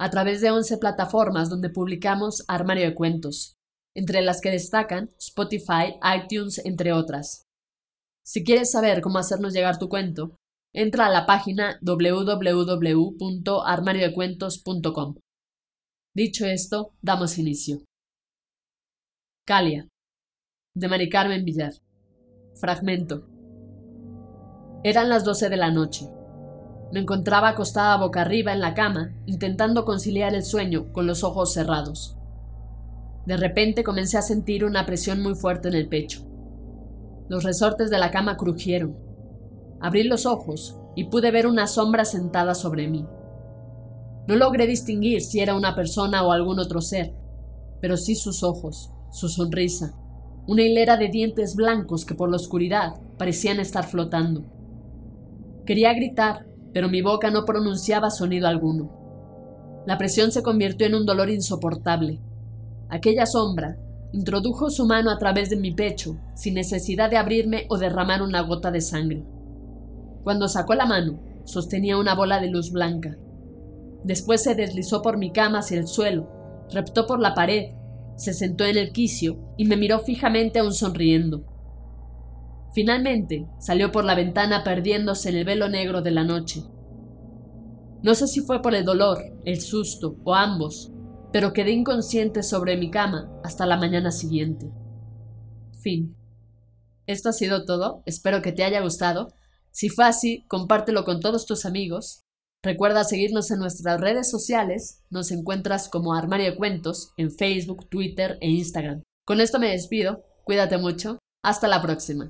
a través de 11 plataformas donde publicamos Armario de Cuentos, entre las que destacan Spotify, iTunes, entre otras. Si quieres saber cómo hacernos llegar tu cuento, entra a la página www.armariodecuentos.com. Dicho esto, damos inicio. Calia, de Mari Carmen Villar. Fragmento. Eran las doce de la noche. Me encontraba acostada boca arriba en la cama, intentando conciliar el sueño con los ojos cerrados. De repente comencé a sentir una presión muy fuerte en el pecho. Los resortes de la cama crujieron. Abrí los ojos y pude ver una sombra sentada sobre mí. No logré distinguir si era una persona o algún otro ser, pero sí sus ojos, su sonrisa, una hilera de dientes blancos que por la oscuridad parecían estar flotando. Quería gritar, pero mi boca no pronunciaba sonido alguno. La presión se convirtió en un dolor insoportable. Aquella sombra introdujo su mano a través de mi pecho, sin necesidad de abrirme o derramar una gota de sangre. Cuando sacó la mano, sostenía una bola de luz blanca. Después se deslizó por mi cama hacia el suelo, reptó por la pared, se sentó en el quicio y me miró fijamente aún sonriendo. Finalmente salió por la ventana perdiéndose en el velo negro de la noche. No sé si fue por el dolor, el susto o ambos, pero quedé inconsciente sobre mi cama hasta la mañana siguiente. Fin. Esto ha sido todo, espero que te haya gustado. Si fue así, compártelo con todos tus amigos. Recuerda seguirnos en nuestras redes sociales, nos encuentras como Armario de Cuentos en Facebook, Twitter e Instagram. Con esto me despido, cuídate mucho, hasta la próxima.